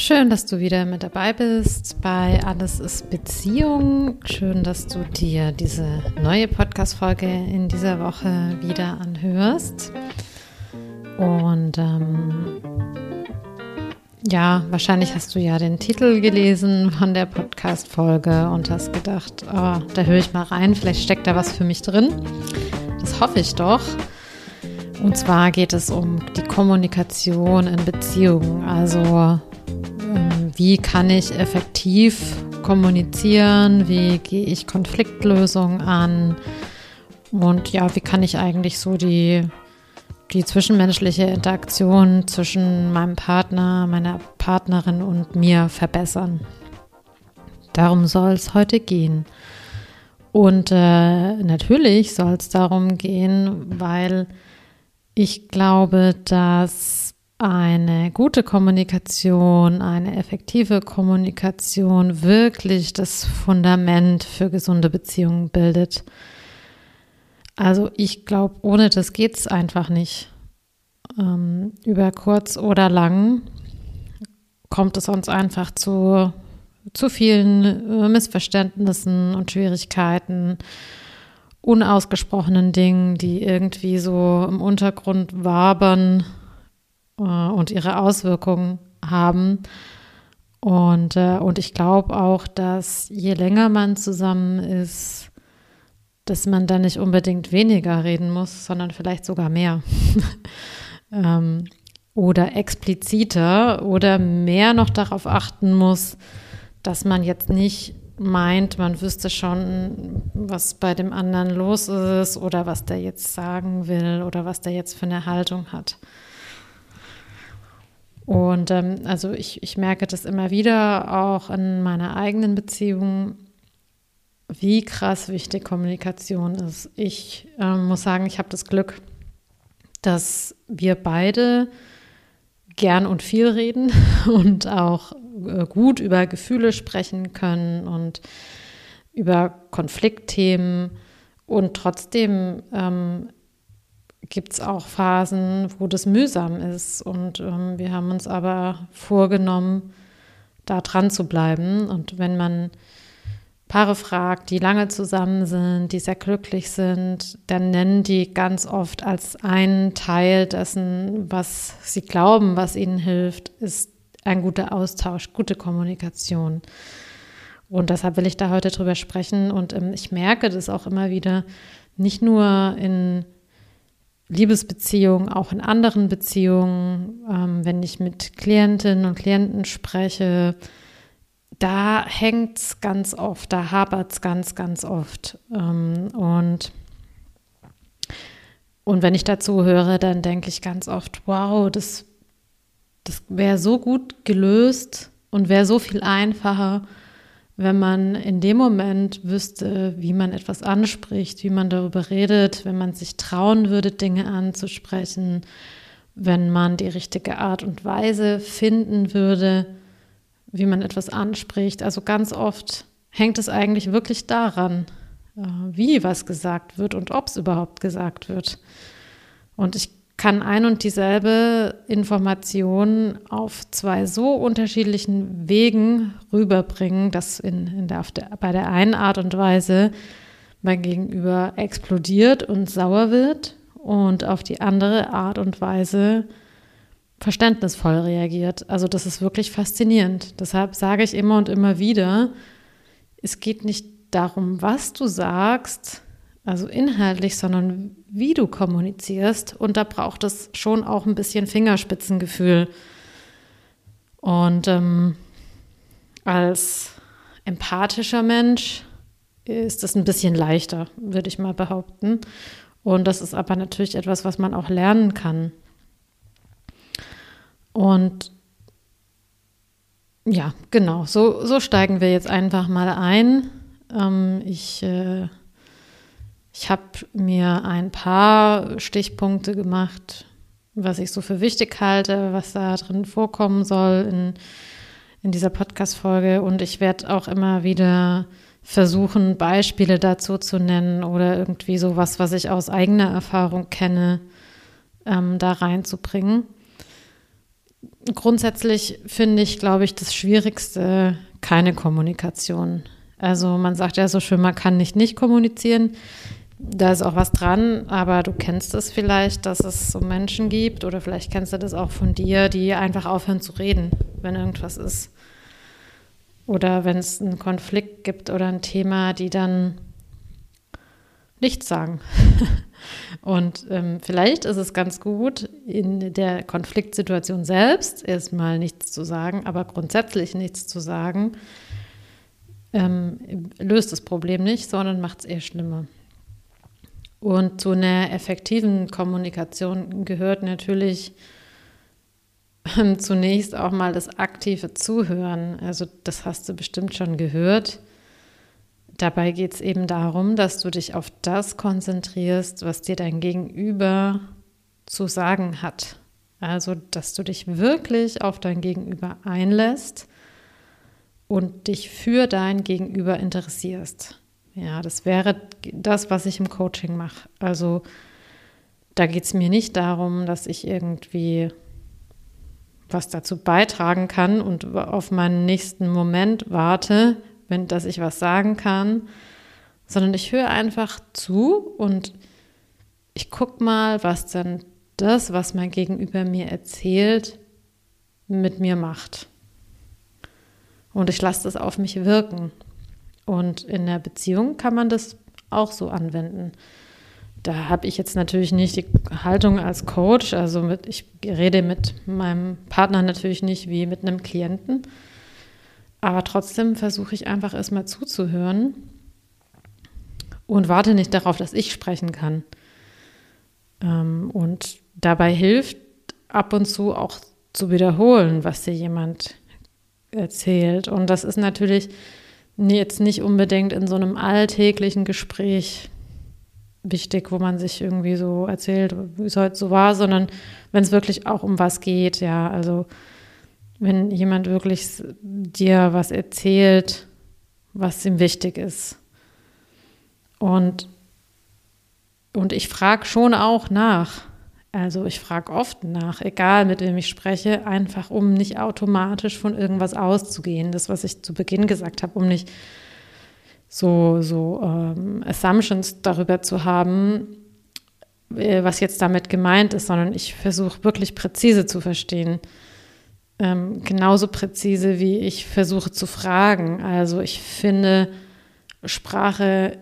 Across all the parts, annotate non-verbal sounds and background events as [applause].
Schön, dass du wieder mit dabei bist bei Alles ist Beziehung. Schön, dass du dir diese neue Podcast-Folge in dieser Woche wieder anhörst. Und ähm, ja, wahrscheinlich hast du ja den Titel gelesen von der Podcast-Folge und hast gedacht, oh, da höre ich mal rein, vielleicht steckt da was für mich drin. Das hoffe ich doch. Und zwar geht es um die Kommunikation in Beziehungen. Also wie kann ich effektiv kommunizieren, wie gehe ich Konfliktlösungen an und ja, wie kann ich eigentlich so die, die zwischenmenschliche Interaktion zwischen meinem Partner, meiner Partnerin und mir verbessern. Darum soll es heute gehen. Und äh, natürlich soll es darum gehen, weil ich glaube, dass eine gute Kommunikation, eine effektive Kommunikation wirklich das Fundament für gesunde Beziehungen bildet. Also ich glaube, ohne das geht es einfach nicht. Ähm, über kurz oder lang kommt es uns einfach zu, zu vielen äh, Missverständnissen und Schwierigkeiten, unausgesprochenen Dingen, die irgendwie so im Untergrund wabern äh, und ihre Auswirkungen haben. Und, äh, und ich glaube auch, dass je länger man zusammen ist, dass man dann nicht unbedingt weniger reden muss, sondern vielleicht sogar mehr. [laughs] ähm, oder expliziter oder mehr noch darauf achten muss, dass man jetzt nicht meint, man wüsste schon, was bei dem anderen los ist oder was der jetzt sagen will oder was der jetzt für eine Haltung hat. Und ähm, also ich, ich merke das immer wieder auch in meiner eigenen Beziehung, wie krass wichtig Kommunikation ist. Ich ähm, muss sagen, ich habe das Glück, dass wir beide gern und viel reden [laughs] und auch äh, gut über Gefühle sprechen können und über Konfliktthemen. Und trotzdem ähm, gibt es auch Phasen, wo das mühsam ist. Und ähm, wir haben uns aber vorgenommen, da dran zu bleiben. Und wenn man Paare fragt, die lange zusammen sind, die sehr glücklich sind, dann nennen die ganz oft als einen Teil dessen, was sie glauben, was ihnen hilft, ist ein guter Austausch, gute Kommunikation. Und deshalb will ich da heute drüber sprechen. Und ähm, ich merke das auch immer wieder, nicht nur in Liebesbeziehungen, auch in anderen Beziehungen, ähm, wenn ich mit Klientinnen und Klienten spreche, da hängt es ganz oft, da hapert es ganz, ganz oft. Ähm, und, und wenn ich dazu höre, dann denke ich ganz oft, wow, das, das wäre so gut gelöst und wäre so viel einfacher, wenn man in dem Moment wüsste, wie man etwas anspricht, wie man darüber redet, wenn man sich trauen würde, Dinge anzusprechen, wenn man die richtige Art und Weise finden würde, wie man etwas anspricht. Also ganz oft hängt es eigentlich wirklich daran, äh, wie was gesagt wird und ob es überhaupt gesagt wird. Und ich kann ein und dieselbe Information auf zwei so unterschiedlichen Wegen rüberbringen, dass in, in der, der, bei der einen Art und Weise mein Gegenüber explodiert und sauer wird und auf die andere Art und Weise verständnisvoll reagiert. Also das ist wirklich faszinierend. Deshalb sage ich immer und immer wieder, es geht nicht darum, was du sagst, also inhaltlich, sondern wie du kommunizierst. Und da braucht es schon auch ein bisschen Fingerspitzengefühl. Und ähm, als empathischer Mensch ist das ein bisschen leichter, würde ich mal behaupten. Und das ist aber natürlich etwas, was man auch lernen kann. Und ja, genau, so, so steigen wir jetzt einfach mal ein. Ähm, ich äh, ich habe mir ein paar Stichpunkte gemacht, was ich so für wichtig halte, was da drin vorkommen soll in, in dieser Podcast-Folge. Und ich werde auch immer wieder versuchen, Beispiele dazu zu nennen oder irgendwie sowas, was ich aus eigener Erfahrung kenne, ähm, da reinzubringen. grundsätzlich finde ich, glaube ich, das Schwierigste keine Kommunikation. Also man sagt ja so schön, man kann nicht nicht kommunizieren. Da ist auch was dran, aber du kennst es vielleicht, dass es so Menschen gibt oder vielleicht kennst du das auch von dir, die einfach aufhören zu reden, wenn irgendwas ist. Oder wenn es einen Konflikt gibt oder ein Thema, die dann nichts sagen. [laughs] Und ähm, vielleicht ist es ganz gut, in der Konfliktsituation selbst erstmal nichts zu sagen, aber grundsätzlich nichts zu sagen, ähm, löst das Problem nicht, sondern macht es eher schlimmer. Und zu einer effektiven Kommunikation gehört natürlich ähm, zunächst auch mal das aktive Zuhören. Also das hast du bestimmt schon gehört. Dabei geht es eben darum, dass du dich auf das konzentrierst, was dir dein Gegenüber zu sagen hat. Also, dass du dich wirklich auf dein Gegenüber einlässt und dich für dein Gegenüber interessierst. Ja, das wäre das, was ich im Coaching mache. Also, da geht es mir nicht darum, dass ich irgendwie was dazu beitragen kann und auf meinen nächsten Moment warte, wenn, dass ich was sagen kann, sondern ich höre einfach zu und ich gucke mal, was dann das, was mein Gegenüber mir erzählt, mit mir macht. Und ich lasse das auf mich wirken. Und in der Beziehung kann man das auch so anwenden. Da habe ich jetzt natürlich nicht die Haltung als Coach, also mit, ich rede mit meinem Partner natürlich nicht wie mit einem Klienten, aber trotzdem versuche ich einfach erstmal zuzuhören und warte nicht darauf, dass ich sprechen kann. Ähm, und dabei hilft ab und zu auch zu wiederholen, was dir jemand erzählt. Und das ist natürlich jetzt nicht unbedingt in so einem alltäglichen Gespräch wichtig, wo man sich irgendwie so erzählt, wie es heute so war, sondern wenn es wirklich auch um was geht, ja, also wenn jemand wirklich dir was erzählt, was ihm wichtig ist. Und, und ich frage schon auch nach. Also ich frage oft nach, egal mit wem ich spreche, einfach um nicht automatisch von irgendwas auszugehen. Das, was ich zu Beginn gesagt habe, um nicht so, so ähm, Assumptions darüber zu haben, äh, was jetzt damit gemeint ist, sondern ich versuche wirklich präzise zu verstehen ähm, genauso präzise, wie ich versuche zu fragen. Also ich finde, Sprache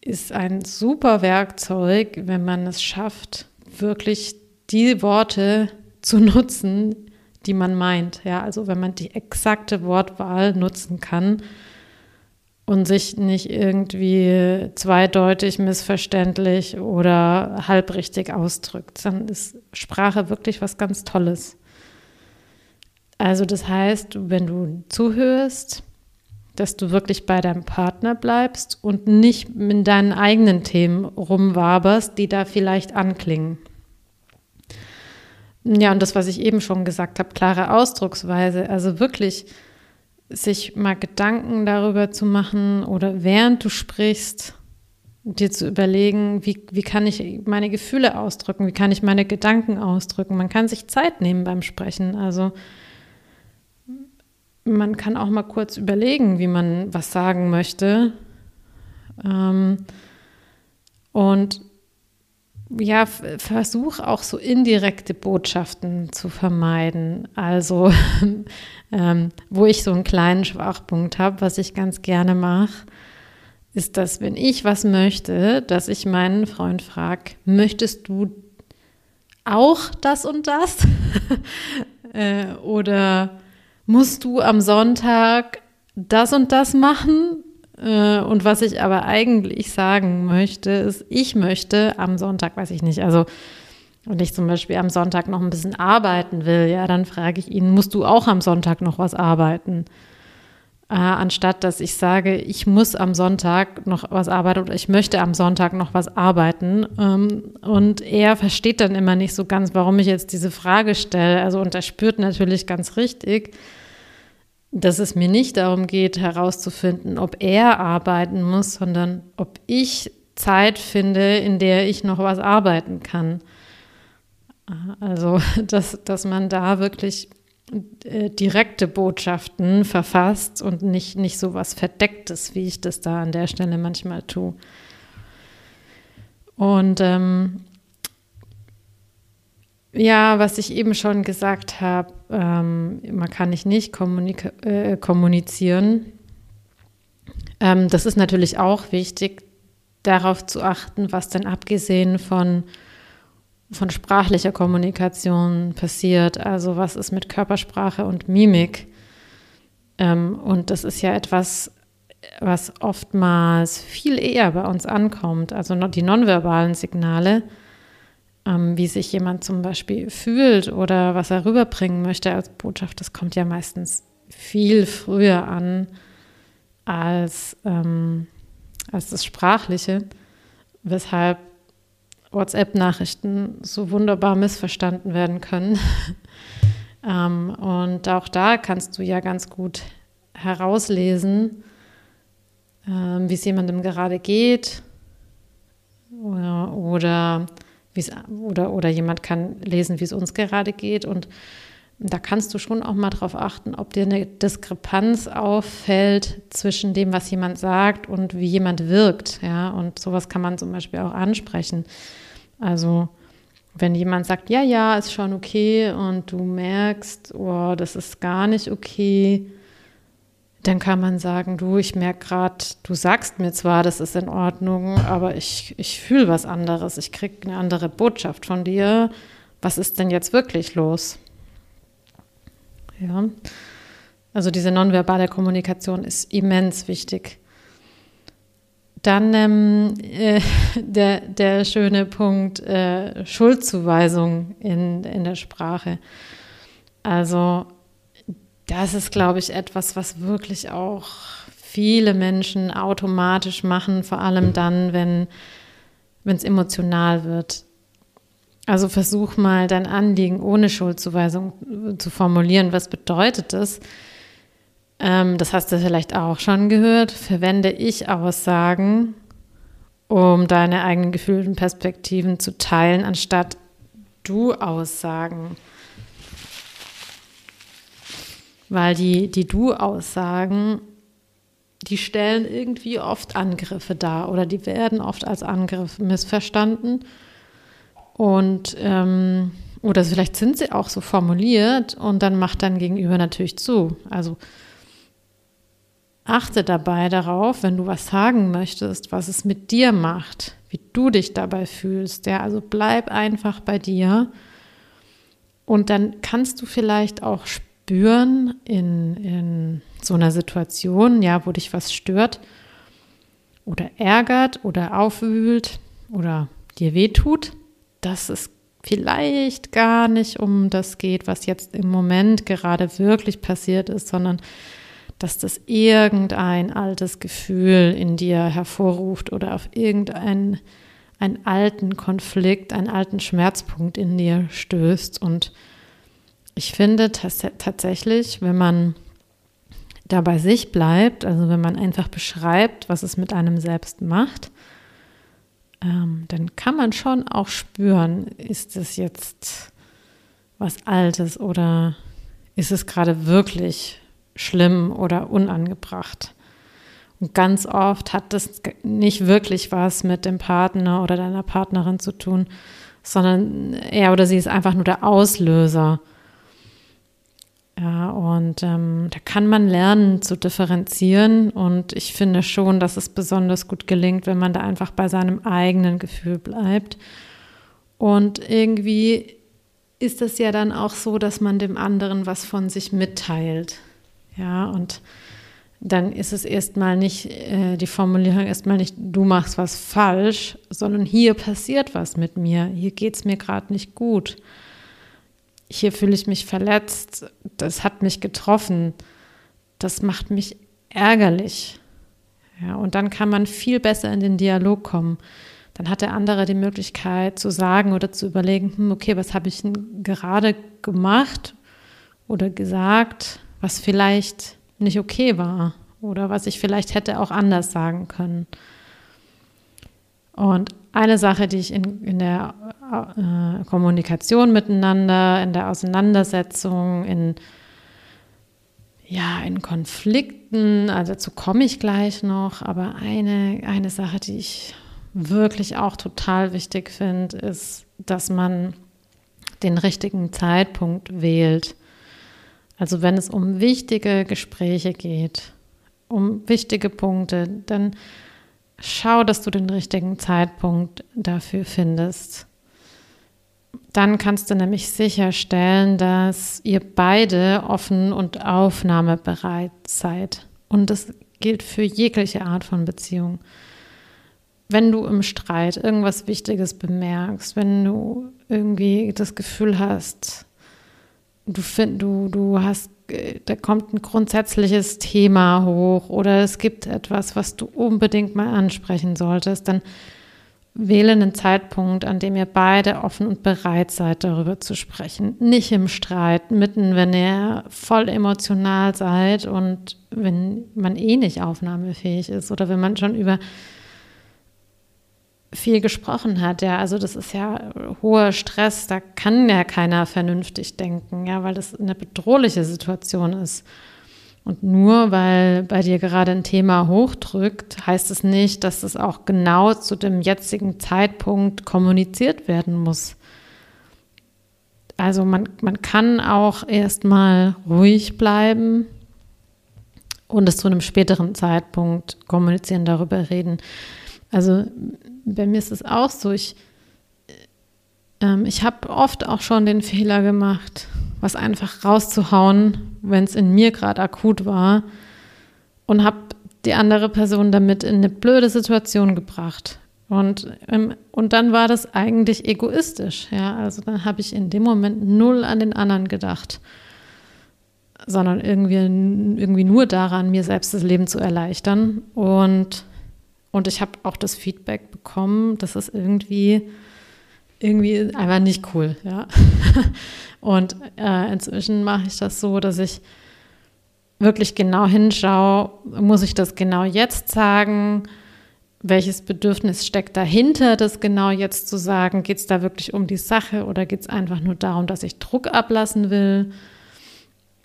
ist ein super Werkzeug, wenn man es schafft, wirklich die Worte zu [laughs] nutzen, die man meint. Ja, also wenn man die exakte Wortwahl nutzen kann und sich nicht irgendwie zweideutig, missverständlich oder halbrichtig ausdrückt, dann ist Sprache wirklich was ganz Tolles. Also das heißt, wenn du zuhörst, dass du wirklich bei deinem Partner bleibst und nicht in deinen eigenen Themen rumwaberst, die da vielleicht anklingen. Ja, und das, was ich eben schon gesagt habe, klare Ausdrucksweise, also wirklich sich mal Gedanken darüber zu machen oder während du sprichst, dir zu überlegen, wie, wie kann ich meine Gefühle ausdrücken, wie kann ich meine Gedanken ausdrücken. Man kann sich Zeit nehmen beim Sprechen. Also man kann auch mal kurz überlegen, wie man was sagen möchte. Ähm, und ja, versuch auch so indirekte Botschaften zu vermeiden. Also, [laughs] ähm, wo ich so einen kleinen Schwachpunkt habe, was ich ganz gerne mache, ist, dass wenn ich was möchte, dass ich meinen Freund frage, möchtest du auch das und das? [laughs] äh, oder musst du am Sonntag das und das machen. Äh, und was ich aber eigentlich sagen möchte, ist, ich möchte am Sonntag, weiß ich nicht, also wenn ich zum Beispiel am Sonntag noch ein bisschen arbeiten will, ja, dann frage ich ihn, musst du auch am Sonntag noch was arbeiten? Äh, anstatt dass ich sage, ich muss am Sonntag noch was arbeiten oder ich möchte am Sonntag noch was arbeiten. Ähm, und er versteht dann immer nicht so ganz, warum ich jetzt diese Frage stelle. Also, und er spürt natürlich ganz richtig, dass es mir nicht darum geht, herauszufinden, ob er arbeiten muss, sondern ob ich Zeit finde, in der ich noch was arbeiten kann. Also, [laughs] dass, dass man da wirklich äh, direkte Botschaften verfasst und nicht, nicht so was Verdecktes, wie ich das da an der Stelle manchmal tue. Und ähm, ja, was ich eben schon gesagt habe, ähm, man kann nicht nicht äh, kommunizieren. Ähm, das ist natürlich auch wichtig, darauf zu achten, was denn abgesehen von von sprachlicher Kommunikation passiert. Also was ist mit Körpersprache und Mimik? Ähm, und das ist ja etwas, was oftmals viel eher bei uns ankommt. Also die nonverbalen Signale, ähm, wie sich jemand zum Beispiel fühlt oder was er rüberbringen möchte als Botschaft, das kommt ja meistens viel früher an als, ähm, als das Sprachliche, weshalb WhatsApp-Nachrichten so wunderbar missverstanden werden können. [laughs] ähm, und auch da kannst du ja ganz gut herauslesen, ähm, wie es jemandem gerade geht oder, oder, oder, oder jemand kann lesen, wie es uns gerade geht. Und da kannst du schon auch mal darauf achten, ob dir eine Diskrepanz auffällt zwischen dem, was jemand sagt und wie jemand wirkt. Ja, und sowas kann man zum Beispiel auch ansprechen. Also wenn jemand sagt, ja, ja, ist schon okay und du merkst, oh, das ist gar nicht okay, dann kann man sagen, du, ich merke gerade, du sagst mir zwar, das ist in Ordnung, aber ich, ich fühle was anderes, ich kriege eine andere Botschaft von dir. Was ist denn jetzt wirklich los? Ja, also diese nonverbale Kommunikation ist immens wichtig. Dann ähm, äh, [laughs] der, der schöne Punkt äh, Schuldzuweisung in, in der Sprache. Also das ist, glaube ich, etwas, was wirklich auch viele Menschen automatisch machen, vor allem dann, wenn es emotional wird. Also versuch mal dein Anliegen ohne Schuldzuweisung zu formulieren. Was bedeutet das? ähm, das hast du vielleicht auch schon gehört, verwende ich Aussagen, um deine eigenen Gefühle und Perspektiven zu teilen, anstatt du Aussagen. Weil die, die Du-Aussagen, die stellen irgendwie oft Angriffe dar oder die werden oft als Angriff missverstanden. Und ähm, oder vielleicht sind sie auch so formuliert und dann macht dein Gegenüber natürlich zu. Also Achte dabei darauf, wenn du was sagen möchtest, was es mit dir macht, wie du dich dabei fühlst. Ja, also bleib einfach bei dir. Und dann kannst du vielleicht auch spüren in, in so einer Situation, ja, wo dich was stört oder ärgert oder aufwühlt oder dir wehtut, dass es vielleicht gar nicht um das geht, was jetzt im Moment gerade wirklich passiert ist, sondern dass das irgendein altes Gefühl in dir hervorruft oder auf irgendeinen einen alten Konflikt, einen alten Schmerzpunkt in dir stößt. Und ich finde tatsächlich, wenn man da bei sich bleibt, also wenn man einfach beschreibt, was es mit einem selbst macht, ähm, dann kann man schon auch spüren, ist es jetzt was Altes oder ist es gerade wirklich schlimm oder unangebracht. Und ganz oft hat das nicht wirklich was mit dem Partner oder deiner Partnerin zu tun, sondern er oder sie ist einfach nur der Auslöser. Ja, und ähm, da kann man lernen zu differenzieren. Und ich finde schon, dass es besonders gut gelingt, wenn man da einfach bei seinem eigenen Gefühl bleibt. Und irgendwie ist es ja dann auch so, dass man dem anderen was von sich mitteilt. Ja, und dann ist es erstmal nicht, äh, die Formulierung erstmal nicht, du machst was falsch, sondern hier passiert was mit mir, hier geht es mir gerade nicht gut. Hier fühle ich mich verletzt, das hat mich getroffen, das macht mich ärgerlich. Ja, und dann kann man viel besser in den Dialog kommen. Dann hat der andere die Möglichkeit zu sagen oder zu überlegen, hm, okay, was habe ich gerade gemacht oder gesagt, was vielleicht nicht okay war oder was ich vielleicht hätte auch anders sagen können. Und eine Sache, die ich in, in der äh, Kommunikation miteinander, in der Auseinandersetzung, in, ja, in Konflikten, also dazu komme ich gleich noch, aber eine, eine Sache, die ich wirklich auch total wichtig finde, ist, dass man den richtigen Zeitpunkt wählt. Also wenn es um wichtige Gespräche geht, um wichtige Punkte, dann schau, dass du den richtigen Zeitpunkt dafür findest. Dann kannst du nämlich sicherstellen, dass ihr beide offen und aufnahmebereit seid. Und das gilt für jegliche Art von Beziehung. Wenn du im Streit irgendwas Wichtiges bemerkst, wenn du irgendwie das Gefühl hast, du, find, du, du hast, da kommt ein grundsätzliches Thema hoch oder es gibt etwas, was du unbedingt mal ansprechen solltest, dann wähle einen Zeitpunkt, an dem ihr beide offen und bereit seid, darüber zu sprechen. Nicht im Streit, mitten, wenn ihr voll emotional seid und wenn man eh nicht aufnahmefähig ist oder wenn man schon über viel gesprochen hat. Ja, also das ist ja hoher Stress, da kann ja keiner vernünftig denken, ja, weil das eine bedrohliche Situation ist. Und nur weil bei dir gerade ein Thema hochdrückt, heißt es nicht, dass es auch genau zu dem jetzigen Zeitpunkt kommuniziert werden muss. Also man, man kann auch erstmal ruhig bleiben und es zu einem späteren Zeitpunkt kommunizieren, darüber reden. Also bei mir ist es auch so, ich, ähm, ich habe oft auch schon den Fehler gemacht, was einfach rauszuhauen, wenn es in mir gerade akut war und habe die andere Person damit in eine blöde Situation gebracht. Und, ähm, und dann war das eigentlich egoistisch. Ja? Also dann habe ich in dem Moment null an den anderen gedacht, sondern irgendwie, irgendwie nur daran, mir selbst das Leben zu erleichtern. Und und ich habe auch das Feedback bekommen, das ist irgendwie, irgendwie einfach nicht cool, ja. [laughs] Und äh, inzwischen mache ich das so, dass ich wirklich genau hinschaue, muss ich das genau jetzt sagen? Welches Bedürfnis steckt dahinter, das genau jetzt zu sagen? Geht es da wirklich um die Sache oder geht es einfach nur darum, dass ich Druck ablassen will?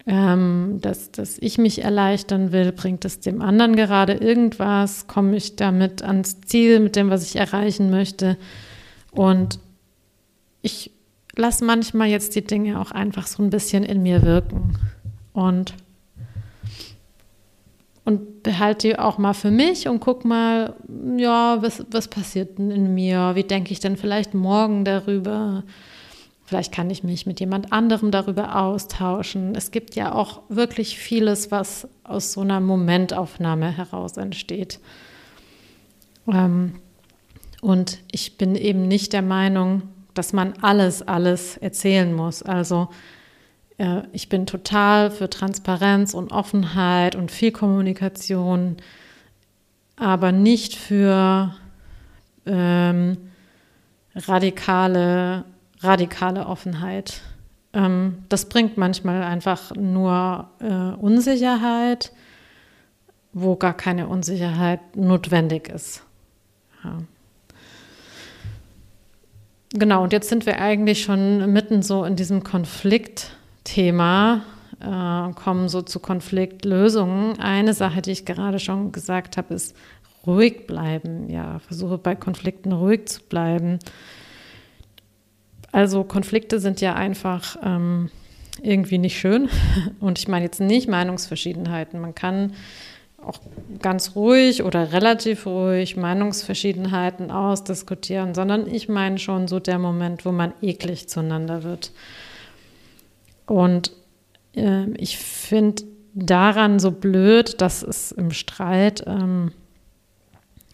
Ähm, dass, dass ich mich erleichtern will, bringt es dem anderen gerade irgendwas, komme ich damit ans Ziel mit dem, was ich erreichen möchte. Und ich lasse manchmal jetzt die Dinge auch einfach so ein bisschen in mir wirken und, und behalte die auch mal für mich und guck mal, ja, was, was passiert denn in mir? Wie denke ich denn vielleicht morgen darüber? Vielleicht kann ich mich mit jemand anderem darüber austauschen. Es gibt ja auch wirklich vieles, was aus so einer Momentaufnahme heraus entsteht. Ähm, und ich bin eben nicht der Meinung, dass man alles, alles erzählen muss. Also äh, ich bin total für Transparenz und Offenheit und viel Kommunikation, aber nicht für ähm, radikale radikale Offenheit. Ähm, das bringt manchmal einfach nur äh, Unsicherheit, wo gar keine Unsicherheit notwendig ist. Ja. Genau, und jetzt sind wir eigentlich schon mitten so in diesem Konfliktthema, äh, kommen so zu Konfliktlösungen. Eine Sache, die ich gerade schon gesagt habe, ist ruhig bleiben. Ja, versuche bei Konflikten ruhig zu bleiben. Also Konflikte sind ja einfach ähm, irgendwie nicht schön. [laughs] Und ich meine jetzt nicht Meinungsverschiedenheiten. Man kann auch ganz ruhig oder relativ ruhig Meinungsverschiedenheiten ausdiskutieren, sondern ich meine schon so der Moment, wo man eklig zueinander wird. Und äh, ich finde daran so blöd, dass es im Streit, ähm,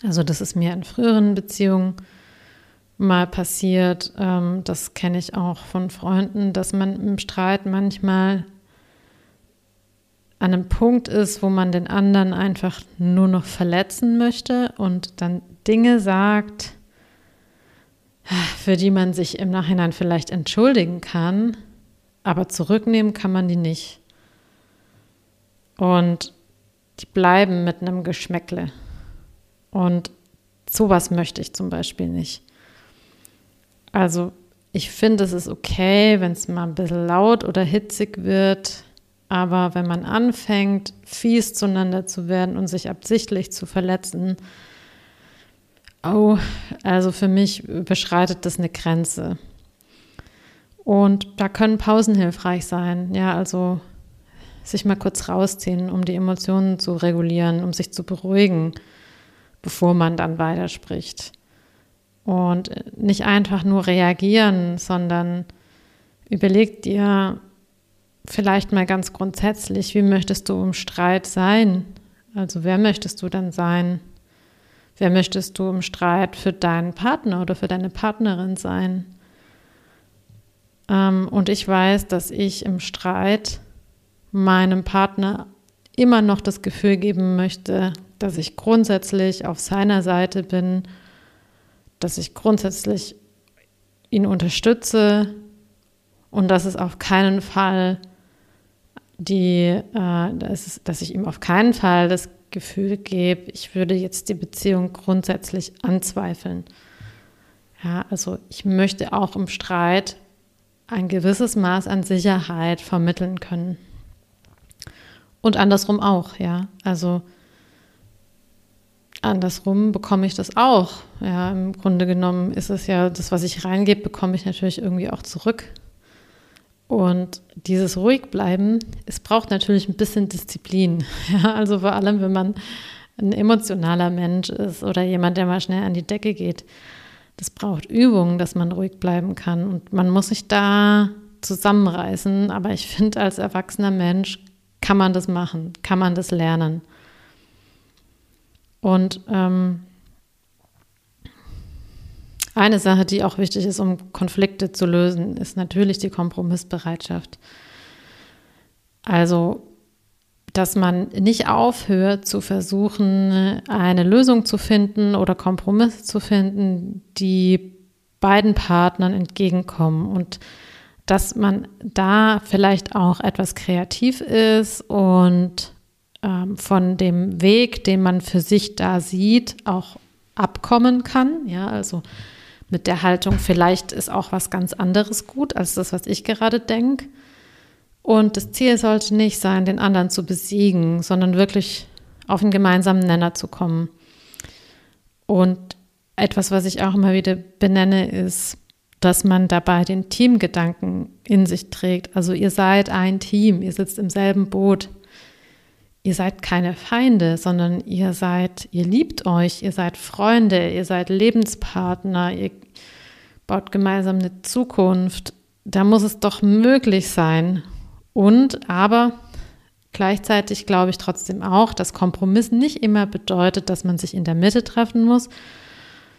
also das ist mir in früheren Beziehungen mal passiert, ähm, das kenne ich auch von Freunden, dass man im Streit manchmal an einem Punkt ist, wo man den anderen einfach nur noch verletzen möchte und dann Dinge sagt, für die man sich im Nachhinein vielleicht entschuldigen kann, aber zurücknehmen kann man die nicht. Und die bleiben mit einem Geschmäckle. Und sowas möchte ich zum Beispiel nicht. Also ich finde, es ist okay, wenn es mal ein bisschen laut oder hitzig wird, aber wenn man anfängt, fies zueinander zu werden und sich absichtlich zu verletzen, oh, also für mich überschreitet das eine Grenze. Und da können Pausen hilfreich sein. Ja, also sich mal kurz rausziehen, um die Emotionen zu regulieren, um sich zu beruhigen, bevor man dann weiterspricht. Und nicht einfach nur reagieren, sondern überleg dir, vielleicht mal ganz grundsätzlich, wie möchtest du im Streit sein? Also wer möchtest du dann sein? Wer möchtest du im Streit für deinen Partner oder für deine Partnerin sein? Ähm, und ich weiß, dass ich im Streit meinem Partner immer noch das Gefühl geben möchte, dass ich grundsätzlich auf seiner Seite bin, dass ich grundsätzlich ihn unterstütze und dass es auf keinen Fall die, äh, dass, dass ich ihm auf keinen Fall das Gefühl gebe, ich würde jetzt die Beziehung grundsätzlich anzweifeln. Ja, also ich möchte auch im Streit ein gewisses Maß an Sicherheit vermitteln können. Und andersrum auch, ja. Also andersrum bekomme ich das auch. Ja, im Grunde genommen ist es ja das, was ich reingebe, bekomme ich natürlich irgendwie auch zurück. Und dieses Ruhigbleiben, es braucht natürlich ein bisschen Disziplin. [laughs] Ja, also vor allem, wenn man ein emotionaler Mensch ist oder jemand, der mal schnell an die Decke geht. Das braucht Übung, dass man ruhig bleiben kann. Und man muss sich da zusammenreißen. Aber ich finde, als erwachsener Mensch kann man das machen, kann man das lernen. Und ähm, eine Sache, die auch wichtig ist, um Konflikte zu lösen, ist natürlich die Kompromissbereitschaft. Also, dass man nicht aufhört zu versuchen, eine Lösung zu finden oder Kompromisse zu finden, die beiden Partnern entgegenkommen und dass man da vielleicht auch etwas kreativ ist und ähm, von dem Weg, den man für sich da sieht, auch abkommen kann. Ja, also mit der Haltung, vielleicht ist auch was ganz anderes gut als das, was ich gerade denke. Und das Ziel sollte nicht sein, den anderen zu besiegen, sondern wirklich auf einen gemeinsamen Nenner zu kommen. Und etwas, was ich auch immer wieder benenne, ist, dass man dabei den Teamgedanken in sich trägt. Also ihr seid ein Team, ihr sitzt im selben Boot ihr seid keine Feinde, sondern ihr seid, ihr liebt euch, ihr seid Freunde, ihr seid Lebenspartner, ihr baut gemeinsam eine Zukunft. Da muss es doch möglich sein. Und aber gleichzeitig glaube ich trotzdem auch, dass Kompromiss nicht immer bedeutet, dass man sich in der Mitte treffen muss,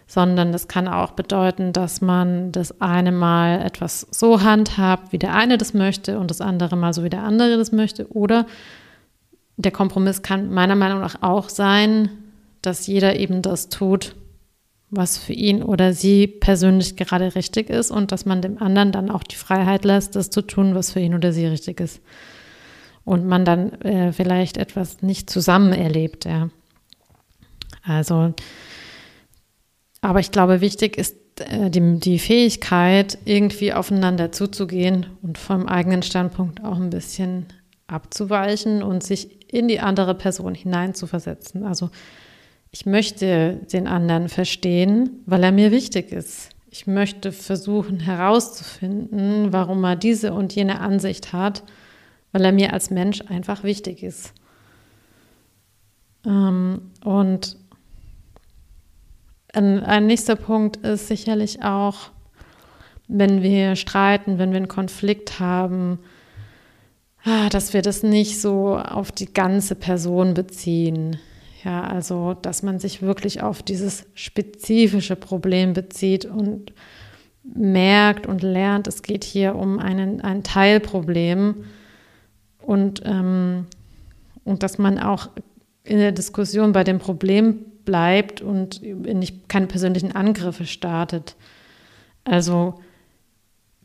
sondern das kann auch bedeuten, dass man das eine Mal etwas so handhabt, wie der eine das möchte und das andere Mal so, wie der andere das möchte. Oder der Kompromiss kann meiner Meinung nach auch sein, dass jeder eben das tut, was für ihn oder sie persönlich gerade richtig ist und dass man dem anderen dann auch die Freiheit lässt, das zu tun, was für ihn oder sie richtig ist. Und man dann äh, vielleicht etwas nicht zusammen erlebt, ja. Also, aber ich glaube, wichtig ist äh, die, die Fähigkeit, irgendwie aufeinander zuzugehen und vom eigenen Standpunkt auch ein bisschen abzuweichen und sich in die andere Person hineinzuversetzen. Also ich möchte den anderen verstehen, weil er mir wichtig ist. Ich möchte versuchen herauszufinden, warum er diese und jene Ansicht hat, weil er mir als Mensch einfach wichtig ist. Ähm, und ein, nächster Punkt ist sicherlich auch, wenn wir streiten, wenn wir einen Konflikt haben, dass wir das nicht so auf die ganze Person beziehen. Ja, also, dass man sich wirklich auf dieses spezifische Problem bezieht und merkt und lernt, es geht hier um einen, ein Teilproblem und, ähm, und dass man auch in der Diskussion bei dem Problem bleibt und nicht keine persönlichen Angriffe startet. Also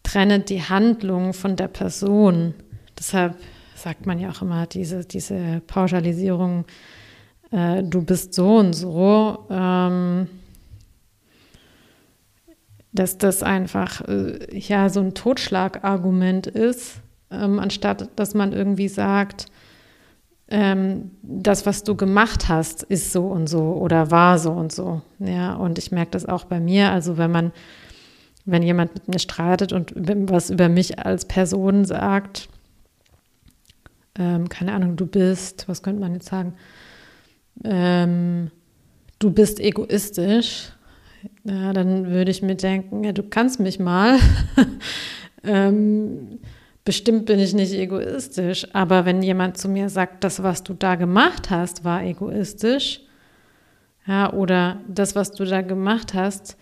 trennet die Handlung von der Person. Deshalb sagt man ja auch immer diese, diese Pauschalisierung, äh, du bist so und so. Ähm, dass das einfach äh, ja so ein Totschlagargument ist, ähm, anstatt dass man irgendwie sagt, ähm, das, was du gemacht hast, ist so und so oder war so und so. Ja, und ich merke das auch bei mir. Also wenn man, wenn jemand mit mir streitet und was über mich als Person sagt, ähm, keine Ahnung, du bist, was könnte man jetzt sagen? Ähm, du bist egoistisch, ja, dann würde ich mir denken, ja, du kannst mich mal. [laughs] ähm, bestimmt bin ich nicht egoistisch, aber wenn jemand zu mir sagt, das, was du da gemacht hast, war egoistisch, ja, oder das, was du da gemacht hast,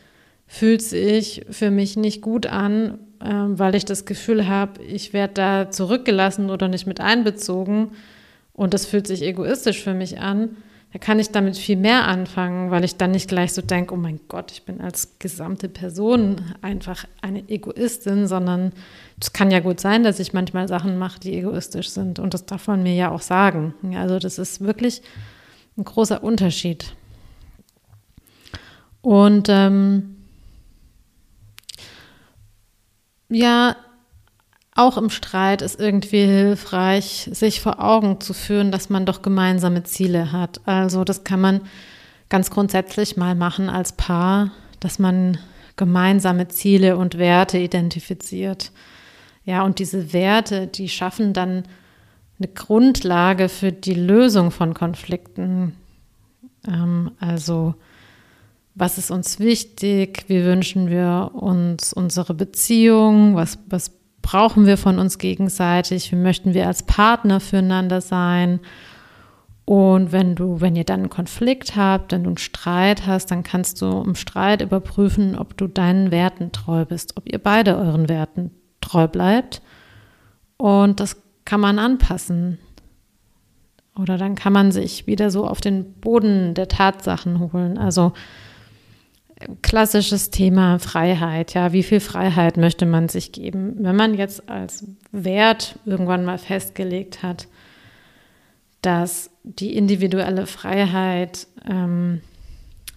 fühlt sich für mich nicht gut an, weil ich das Gefühl habe, ich werde da zurückgelassen oder nicht mit einbezogen und das fühlt sich egoistisch für mich an, da kann ich damit viel mehr anfangen, weil ich dann nicht gleich so denke, oh mein Gott, ich bin als gesamte Person einfach eine Egoistin, sondern es kann ja gut sein, dass ich manchmal Sachen mache, die egoistisch sind und das darf man mir ja auch sagen. Also das ist wirklich ein großer Unterschied. Und ähm, ja, auch im Streit ist irgendwie hilfreich, sich vor Augen zu führen, dass man doch gemeinsame Ziele hat. Also das kann man ganz grundsätzlich mal machen als Paar, dass man gemeinsame Ziele und Werte identifiziert. Ja, und diese Werte, die schaffen dann eine Grundlage für die Lösung von Konflikten. Ähm, also was ist uns wichtig? Wie wünschen wir uns unsere Beziehung? Was, was brauchen wir von uns gegenseitig, wie möchten wir als Partner füreinander sein. Und wenn du, wenn ihr dann einen Konflikt habt, wenn du einen Streit hast, dann kannst du im Streit überprüfen, ob du deinen Werten treu bist, ob ihr beide euren Werten treu bleibt. Und das kann man anpassen. Oder dann kann man sich wieder so auf den Boden der Tatsachen holen. Also klassisches Thema Freiheit. Ja, wie viel Freiheit möchte man sich geben? Wenn man jetzt als Wert irgendwann mal festgelegt hat, dass die individuelle Freiheit ähm,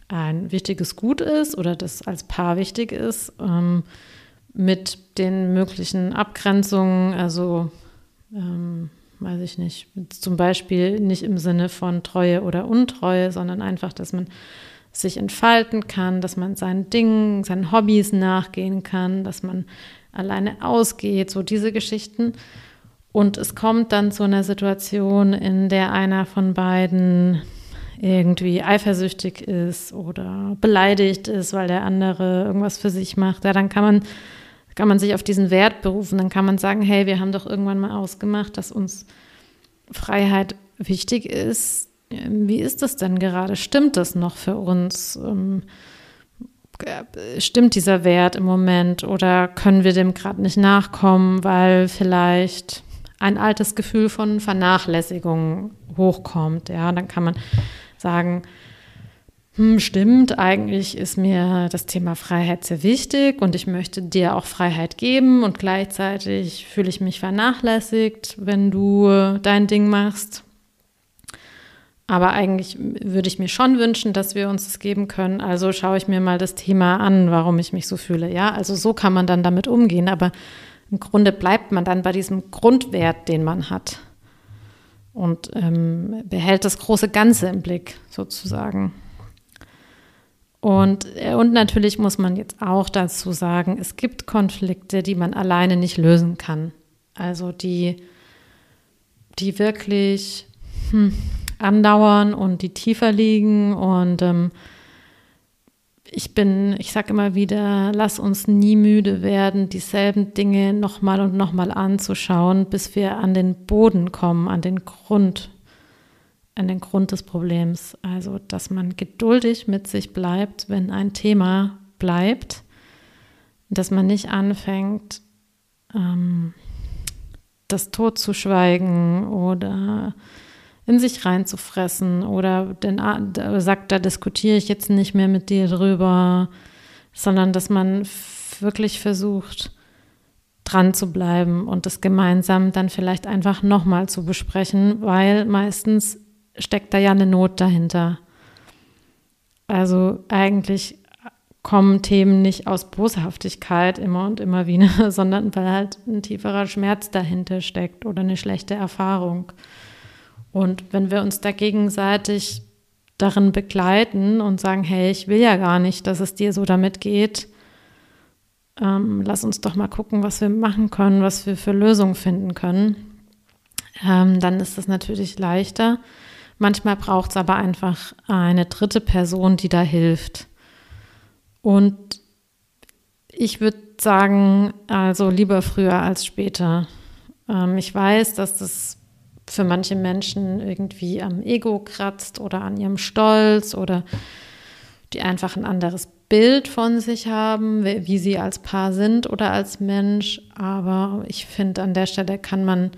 ein wichtiges Gut ist oder das als Paar wichtig ist, ähm, mit den möglichen Abgrenzungen, also ähm, weiß ich nicht, zum Beispiel nicht im Sinne von Treue oder Untreue, sondern einfach, dass man sich entfalten kann, dass man seinen Dingen, seinen Hobbys nachgehen kann, dass man alleine ausgeht, so diese Geschichten. Und es kommt dann zu einer Situation, in der einer von beiden irgendwie eifersüchtig ist oder beleidigt ist, weil der andere irgendwas für sich macht. Ja, dann kann man, kann man sich auf diesen Wert berufen. Dann kann man sagen, hey, wir haben doch irgendwann mal ausgemacht, dass uns Freiheit wichtig ist wie ist das denn gerade? Stimmt das noch für uns? Ähm, stimmt dieser Wert im Moment oder können wir dem gerade nicht nachkommen, weil vielleicht ein altes Gefühl von Vernachlässigung hochkommt? Ja, dann kann man sagen, hm, stimmt, eigentlich ist mir das Thema Freiheit sehr wichtig und ich möchte dir auch Freiheit geben und gleichzeitig fühle ich mich vernachlässigt, wenn du dein Ding machst. Aber eigentlich würde ich mir schon wünschen, dass wir uns das geben können. Also schaue ich mir mal das Thema an, warum ich mich so fühle. Ja, also so kann man dann damit umgehen. Aber im Grunde bleibt man dann bei diesem Grundwert, den man hat. Und ähm, behält das große Ganze im Blick, sozusagen. Und, äh, und natürlich muss man jetzt auch dazu sagen, es gibt Konflikte, die man alleine nicht lösen kann. Also die, die wirklich, hm, andauern und die tiefer liegen. Und ähm, ich bin, ich sage immer wieder, lass uns nie müde werden, dieselben Dinge nochmal und nochmal anzuschauen, bis wir an den Boden kommen, an den Grund, an den Grund des Problems. Also, dass man geduldig mit sich bleibt, wenn ein Thema bleibt, dass man nicht anfängt, ähm, das totzuschweigen oder in sich reinzufressen oder den, sagt, da diskutiere ich jetzt nicht mehr mit dir drüber, sondern dass man wirklich versucht, dran zu bleiben und das gemeinsam dann vielleicht einfach nochmal zu besprechen, weil meistens steckt da ja eine Not dahinter. Also eigentlich kommen Themen nicht aus Boshaftigkeit immer und immer wieder, [laughs] sondern weil halt ein tieferer Schmerz dahinter steckt oder eine schlechte Erfahrung. Und wenn wir uns da gegenseitig darin begleiten und sagen, hey, ich will ja gar nicht, dass es dir so damit geht, ähm, lass uns doch mal gucken, was wir machen können, was wir für Lösungen finden können, ähm, dann ist es natürlich leichter. Manchmal braucht es aber einfach eine dritte Person, die da hilft. Und ich würde sagen, also lieber früher als später. Ähm, ich weiß, dass das für manche Menschen irgendwie am Ego kratzt oder an ihrem Stolz oder die einfach ein anderes Bild von sich haben, wie sie als Paar sind oder als Mensch. Aber ich finde, an der Stelle kann man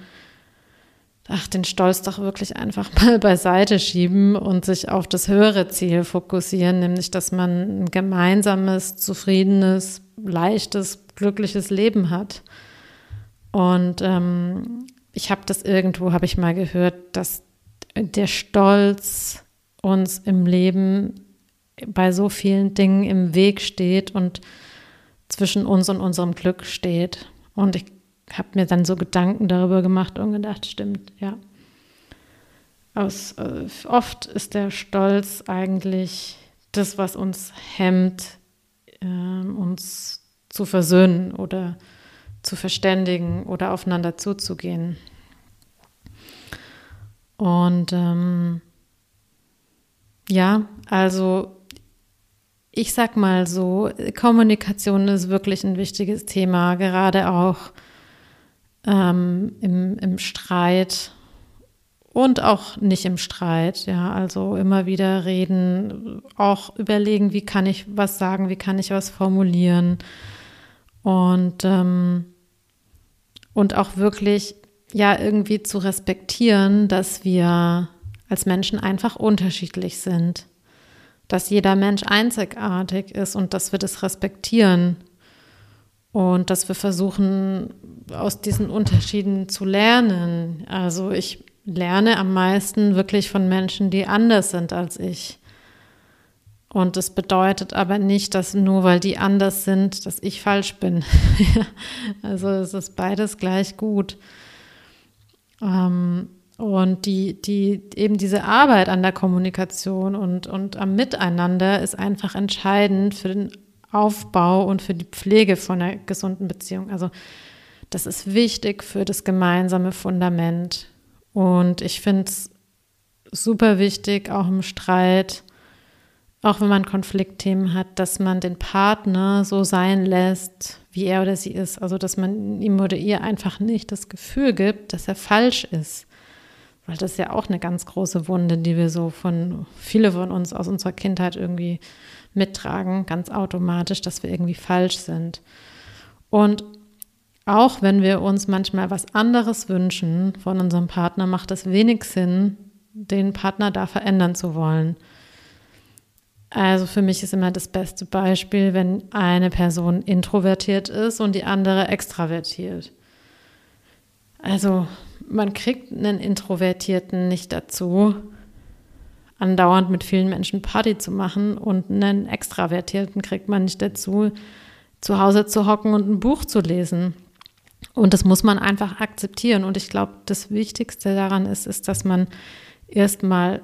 ach, den Stolz doch wirklich einfach [laughs] mal beiseite schieben und sich auf das höhere Ziel fokussieren, nämlich dass man ein gemeinsames, zufriedenes, leichtes, glückliches Leben hat. Und ähm, ich habe das irgendwo, habe ich mal gehört, dass der Stolz uns im Leben bei so vielen Dingen im Weg steht und zwischen uns und unserem Glück steht. Und ich habe mir dann so Gedanken darüber gemacht und gedacht, stimmt, ja. Aus, äh, oft ist der Stolz eigentlich das, was uns hemmt, äh, uns zu versöhnen oder zu verständigen oder aufeinander zuzugehen. Und ähm, ja, also ich sag mal so, Kommunikation ist wirklich ein wichtiges Thema, gerade auch ähm, im, im Streit und auch nicht im Streit, ja, also immer wieder reden, auch überlegen, wie kann ich was sagen, wie kann ich was formulieren und ähm, und auch wirklich ja irgendwie zu respektieren, dass wir als Menschen einfach unterschiedlich sind, dass jeder Mensch einzigartig ist und dass wir das respektieren und dass wir versuchen, aus diesen Unterschieden zu lernen. Also ich lerne am meisten wirklich von Menschen, die anders sind als ich. Und das bedeutet aber nicht, dass nur weil die anders sind, dass ich falsch bin. [laughs] also es ist beides gleich gut. Ähm, und die, die, eben diese Arbeit an der Kommunikation und, und am Miteinander ist einfach entscheidend für den Aufbau und für die Pflege von einer gesunden Beziehung. Also das ist wichtig für das gemeinsame Fundament. Und ich finde es super wichtig, auch im Streit, auch wenn man Konfliktthemen hat, dass man den Partner so sein lässt, wie er oder sie ist. Also, dass man ihm oder ihr einfach nicht das Gefühl gibt, dass er falsch ist. Weil das ist ja auch eine ganz große Wunde, die wir so von, viele von uns aus unserer Kindheit irgendwie mittragen, ganz automatisch, dass wir irgendwie falsch sind. Und auch wenn wir uns manchmal was anderes wünschen von unserem Partner, macht es wenig Sinn, den Partner da verändern zu wollen. Also für mich ist immer das beste Beispiel, wenn eine Person introvertiert ist und die andere extravertiert. Also man kriegt einen Introvertierten nicht dazu, andauernd mit vielen Menschen Party zu machen und einen Extravertierten kriegt man nicht dazu, zu Hause zu hocken und ein Buch zu lesen. Und das muss man einfach akzeptieren. Und ich glaube, das Wichtigste daran ist, ist, dass man erstmal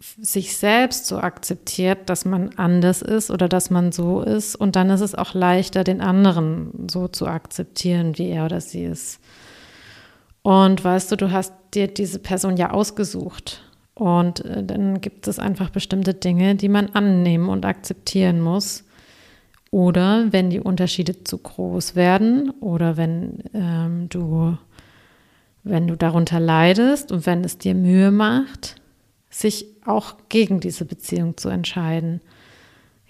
sich selbst so akzeptiert, dass man anders ist oder dass man so ist. Und dann ist es auch leichter, den anderen so zu akzeptieren, wie er oder sie ist. Und weißt du, du hast dir diese Person ja ausgesucht. Und äh, dann gibt es einfach bestimmte Dinge, die man annehmen und akzeptieren muss. Oder wenn die Unterschiede zu groß werden oder wenn ähm, du, wenn du darunter leidest und wenn es dir Mühe macht, sich auch gegen diese Beziehung zu entscheiden.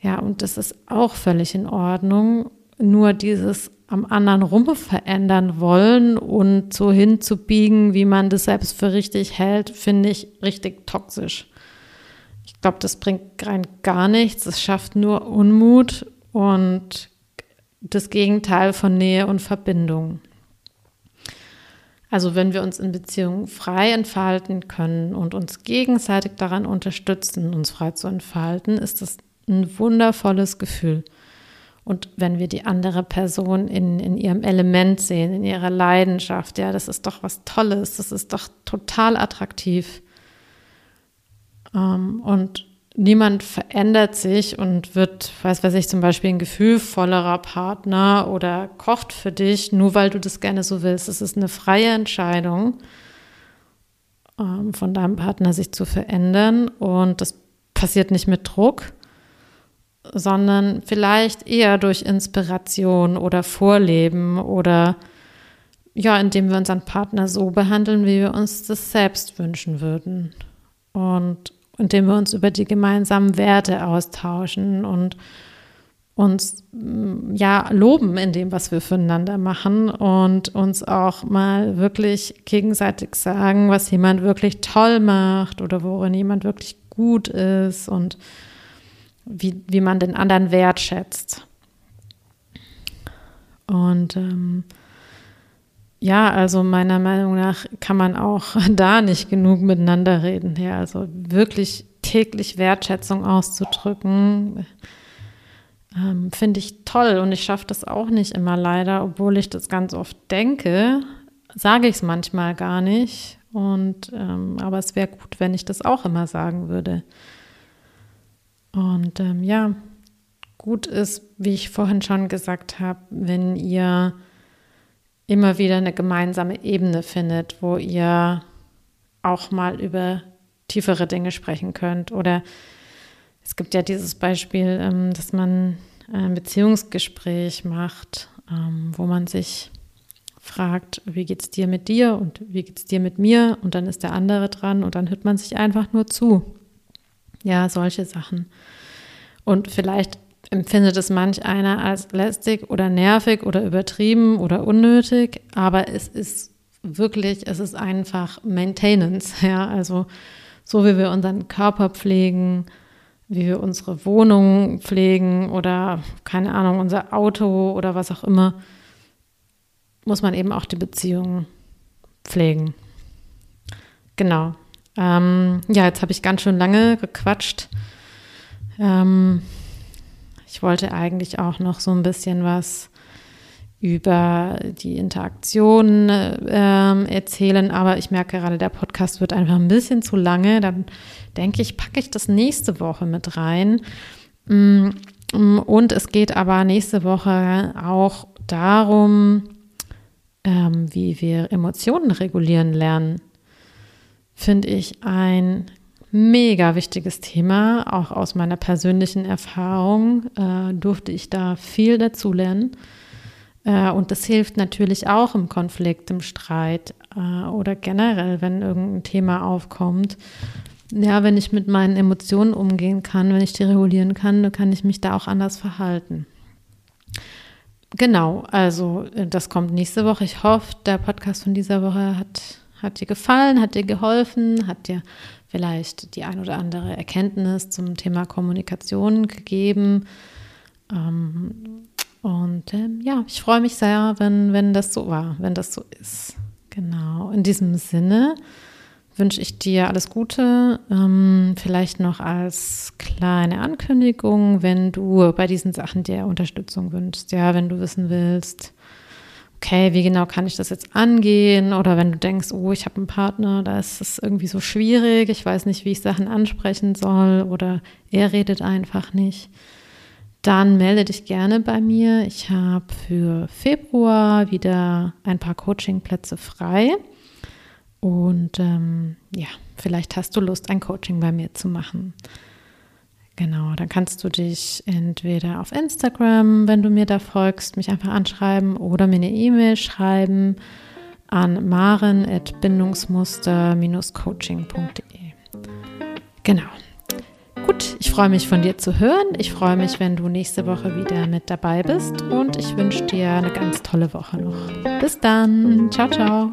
Ja, und das ist auch völlig in Ordnung. Nur dieses am anderen rum verändern wollen und so hinzubiegen, wie man das selbst für richtig hält, finde ich richtig toxisch. Ich glaube, das bringt rein gar nichts. Es schafft nur Unmut und das Gegenteil von Nähe und Verbindung. Also wenn wir uns in Beziehungen frei entfalten können und uns gegenseitig daran unterstützen, uns frei zu entfalten, ist das ein wundervolles Gefühl. Und wenn wir die andere Person in, in ihrem Element sehen, in ihrer Leidenschaft, ja, das ist doch was Tolles, das ist doch total attraktiv. Ähm, und niemand verändert sich und wird, weiß weiß ich, zum Beispiel ein gefühlvollerer Partner oder kocht für dich, nur weil du das gerne so willst. Es ist eine freie Entscheidung ähm, von deinem Partner, sich zu verändern. Und das passiert nicht mit Druck, sondern vielleicht eher durch Inspiration oder Vorleben oder ja, indem wir unseren Partner so behandeln, wie wir uns das selbst wünschen würden. Und indem wir uns über die gemeinsamen Werte austauschen und uns ja loben in dem, was wir füreinander machen und uns auch mal wirklich gegenseitig sagen, was jemand wirklich toll macht oder worin jemand wirklich gut ist und wie, wie man den anderen wertschätzt. Und ähm, ja, also meiner Meinung nach kann man auch [laughs] da nicht genug miteinander reden. Ja, also wirklich täglich Wertschätzung auszudrücken, ähm, finde ich toll. Und ich schaffe das auch nicht immer leider, obwohl ich das ganz oft denke, sage ich es manchmal gar nicht. Und ähm, aber es wäre gut, wenn ich das auch immer sagen würde. Und ähm, ja, gut ist, wie ich vorhin schon gesagt habe, wenn ihr immer wieder eine gemeinsame Ebene findet, wo ihr auch mal über tiefere Dinge sprechen könnt. Oder es gibt ja dieses Beispiel, ähm, dass man ein Beziehungsgespräch macht, ähm, wo man sich fragt, wie geht es dir mit dir und wie geht es dir mit mir und dann ist der andere dran und dann hört man sich einfach nur zu. Ja, solche Sachen. Und vielleicht empfindet es manch einer als lästig oder nervig oder übertrieben oder unnötig, aber es ist wirklich, es ist einfach Maintenance, [laughs] ja, also so wie wir unseren Körper pflegen, wie wir unsere Wohnung pflegen oder keine Ahnung, unser Auto oder was auch immer, muss man eben auch die Beziehungen pflegen. Genau. Ähm, ja, jetzt habe ich ganz schön lange gequatscht. Ähm, ich wollte eigentlich auch noch so ein bisschen was über die Interaktion äh, erzählen, aber ich merke gerade, der Podcast wird einfach ein bisschen zu lange. Dann denke ich, packe ich das nächste Woche mit rein. Mm, und es geht aber nächste Woche auch darum, ähm, wie wir Emotionen regulieren lernen. Finde ich ein mega wichtiges Thema. Auch aus meiner persönlichen Erfahrung äh, durfte ich da viel dazulernen. Äh, und das hilft natürlich auch im Konflikt, im Streit äh, oder generell, wenn irgendein Thema aufkommt. Ja, wenn ich mit meinen Emotionen umgehen kann, wenn ich die regulieren kann, dann kann ich mich da auch anders verhalten. Genau, also äh, das kommt nächste Woche. Ich hoffe, der Podcast von dieser Woche hat, hat dir gefallen, hat dir geholfen, hat dir vielleicht die ein oder andere Erkenntnis zum Thema Kommunikation gegeben. Ähm, und ähm, ja, ich freue mich sehr, wenn, wenn das so war, wenn das so ist. Genau. In diesem Sinne wünsche ich dir alles Gute. Ähm, vielleicht noch als kleine Ankündigung, wenn du bei diesen Sachen dir Unterstützung wünschst, ja, wenn du wissen willst, okay, wie genau kann ich das jetzt angehen? Oder wenn du denkst, oh, ich habe einen Partner, da ist es irgendwie so schwierig, ich weiß nicht, wie ich Sachen ansprechen soll oder er redet einfach nicht dann melde dich gerne bei mir. Ich habe für Februar wieder ein paar Coachingplätze frei. Und ähm, ja, vielleicht hast du Lust, ein Coaching bei mir zu machen. Genau, dann kannst du dich entweder auf Instagram, wenn du mir da folgst, mich einfach anschreiben oder mir eine E-Mail schreiben an maren.bindungsmuster-coaching.de. Genau. Gut, ich freue mich von dir zu hören. Ich freue mich, wenn du nächste Woche wieder mit dabei bist und ich wünsche dir eine ganz tolle Woche noch. Bis dann. Ciao, ciao.